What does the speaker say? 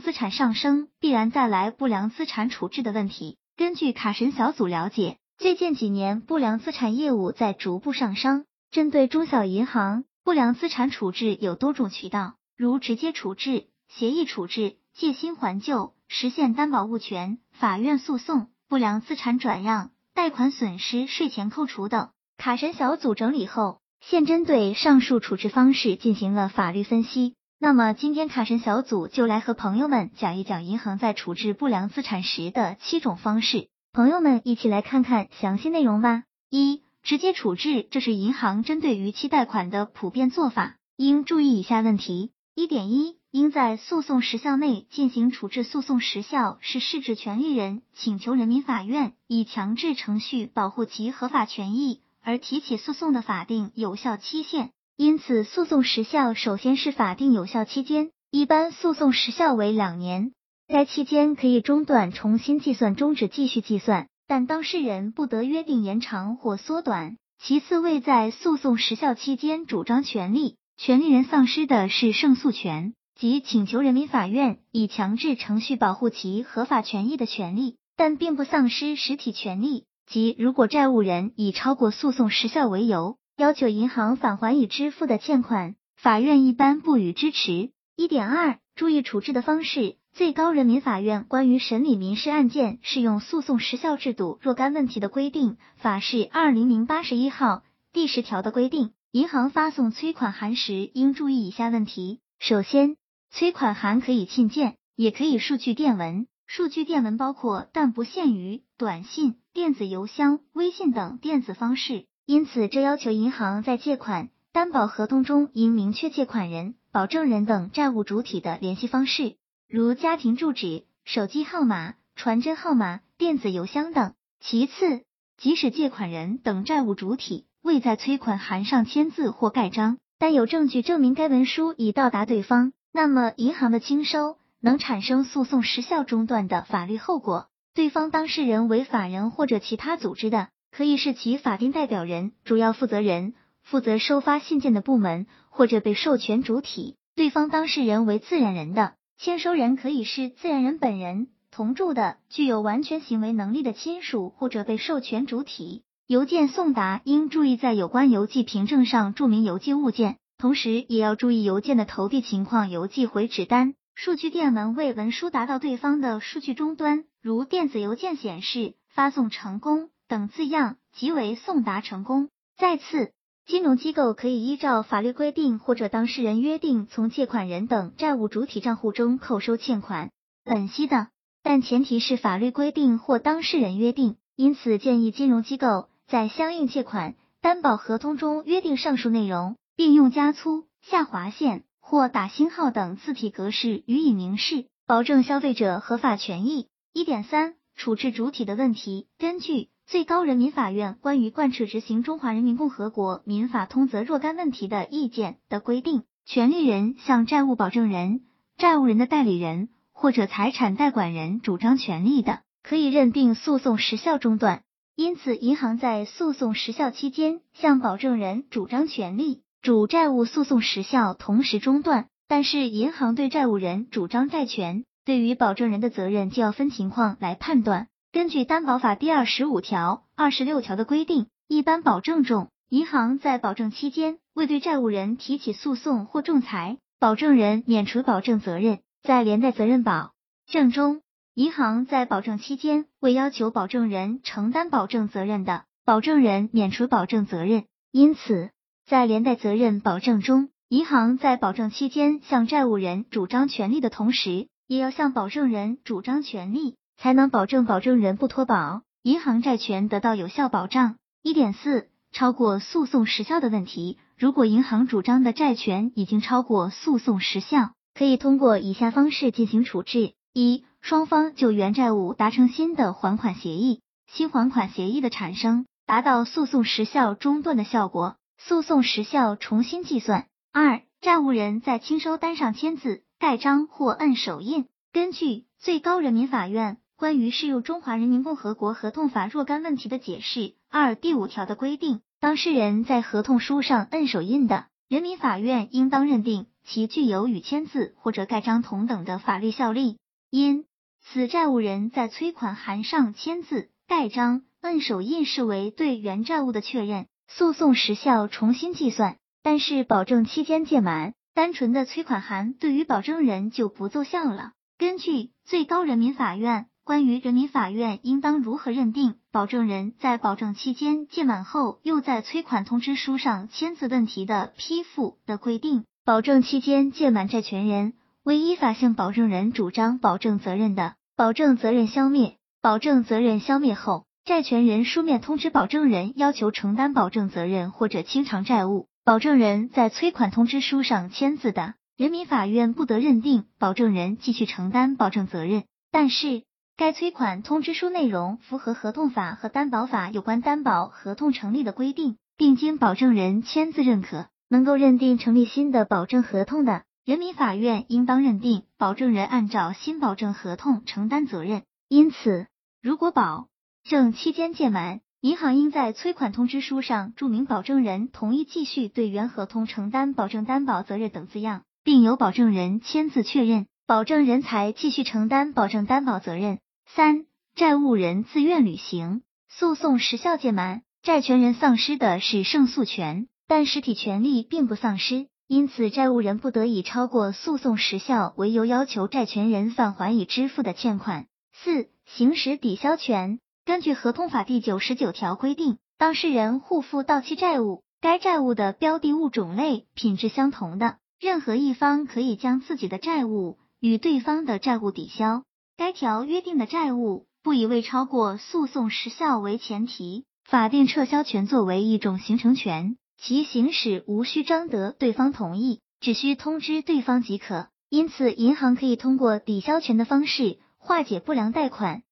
资产上升，必然带来不良资产处置的问题。根据卡神小组了解，最近几年不良资产业务在逐步上升。针对中小银行，不良资产处置有多种渠道，如直接处置、协议处置、借新还旧、实现担保物权、法院诉讼、不良资产转让、贷款损失税前扣除等。卡神小组整理后，现针对上述处置方式进行了法律分析。那么今天卡神小组就来和朋友们讲一讲银行在处置不良资产时的七种方式，朋友们一起来看看详细内容吧。一、直接处置，这是银行针对逾期贷款的普遍做法，应注意以下问题：一点一，应在诉讼时效内进行处置，诉讼时效是是指权利人请求人民法院以强制程序保护其合法权益而提起诉讼的法定有效期限。因此，诉讼时效首先是法定有效期间，一般诉讼时效为两年。该期间可以中断、重新计算、终止继续计算，但当事人不得约定延长或缩短。其次，未在诉讼时效期间主张权利，权利人丧失的是胜诉权，即请求人民法院以强制程序保护其合法权益的权利，但并不丧失实体权利。即如果债务人以超过诉讼时效为由。要求银行返还已支付的欠款，法院一般不予支持。一点二，注意处置的方式。最高人民法院关于审理民事案件适用诉讼时效制度若干问题的规定法是二零零八十一号第十条的规定，银行发送催款函时应注意以下问题：首先，催款函可以信件，也可以数据电文。数据电文包括但不限于短信、电子邮箱、微信等电子方式。因此，这要求银行在借款担保合同中应明确借款人、保证人等债务主体的联系方式，如家庭住址、手机号码、传真号码、电子邮箱等。其次，即使借款人等债务主体未在催款函上签字或盖章，但有证据证明该文书已到达对方，那么银行的清收能产生诉讼时效中断的法律后果。对方当事人为法人或者其他组织的。可以是其法定代表人、主要负责人、负责收发信件的部门或者被授权主体。对方当事人为自然人的签收人可以是自然人本人、同住的、具有完全行为能力的亲属或者被授权主体。邮件送达应注意在有关邮寄凭证上注明邮寄物件，同时也要注意邮件的投递情况，邮寄回执单。数据电文为文书达到对方的数据终端，如电子邮件显示发送成功。等字样即为送达成功。再次，金融机构可以依照法律规定或者当事人约定，从借款人等债务主体账户中扣收欠款本息的，但前提是法律规定或当事人约定。因此，建议金融机构在相应借款担保合同中约定上述内容，并用加粗、下划线或打星号等字体格式予以明示，保证消费者合法权益。一点三，处置主体的问题，根据。最高人民法院关于贯彻执行《中华人民共和国民法通则》若干问题的意见的规定，权利人向债务保证人、债务人的代理人或者财产代管人主张权利的，可以认定诉讼时效中断。因此，银行在诉讼时效期间向保证人主张权利，主债务诉讼时效同时中断。但是，银行对债务人主张债权，对于保证人的责任就要分情况来判断。根据担保法第二十五条、二十六条的规定，一般保证中，银行在保证期间未对债务人提起诉讼或仲裁，保证人免除保证责任；在连带责任保证中，银行在保证期间未要求保证人承担保证责任的，保证人免除保证责任。因此，在连带责任保证中，银行在保证期间向债务人主张权利的同时，也要向保证人主张权利。才能保证保证人不脱保，银行债权得到有效保障。一点四，超过诉讼时效的问题，如果银行主张的债权已经超过诉讼时效，可以通过以下方式进行处置：一、双方就原债务达成新的还款协议，新还款协议的产生达到诉讼时效中断的效果，诉讼时效重新计算。二、债务人在清收单上签字、盖章或按手印。根据最高人民法院。关于适用《中华人民共和国合同法》若干问题的解释二第五条的规定，当事人在合同书上摁手印的，人民法院应当认定其具有与签字或者盖章同等的法律效力。因此，债务人在催款函上签字、盖章、摁手印视为对原债务的确认，诉讼时效重新计算。但是，保证期间届满，单纯的催款函对于保证人就不奏效了。根据最高人民法院关于人民法院应当如何认定保证人在保证期间届满后又在催款通知书上签字问题的批复的规定，保证期间届满债权人。为依法向保证人主张保证责任的，保证责任消灭。保证责任消灭后，债权人书面通知保证人要求承担保证责任或者清偿债务，保证人在催款通知书上签字的，人民法院不得认定保证人继续承担保证责任。但是，该催款通知书内容符合合同法和担保法有关担保合同成立的规定，并经保证人签字认可，能够认定成立新的保证合同的。人民法院应当认定保证人按照新保证合同承担责任，因此，如果保证期间届满，银行应在催款通知书上注明保证人同意继续对原合同承担保证担保责任等字样，并由保证人签字确认，保证人才继续承担保证担保责任。三、债务人自愿履行，诉讼时效届满，债权人丧失的是胜诉权，但实体权利并不丧失。因此，债务人不得以超过诉讼时效为由要求债权人返还已支付的欠款。四、行使抵销权。根据合同法第九十九条规定，当事人互负到期债务，该债务的标的物种类、品质相同的，任何一方可以将自己的债务与对方的债务抵销。该条约定的债务不以未超过诉讼时效为前提，法定撤销权作为一种形成权。其行使无需征得对方同意，只需通知对方即可。因此，银行可以通过抵消权的方式化解不良贷款，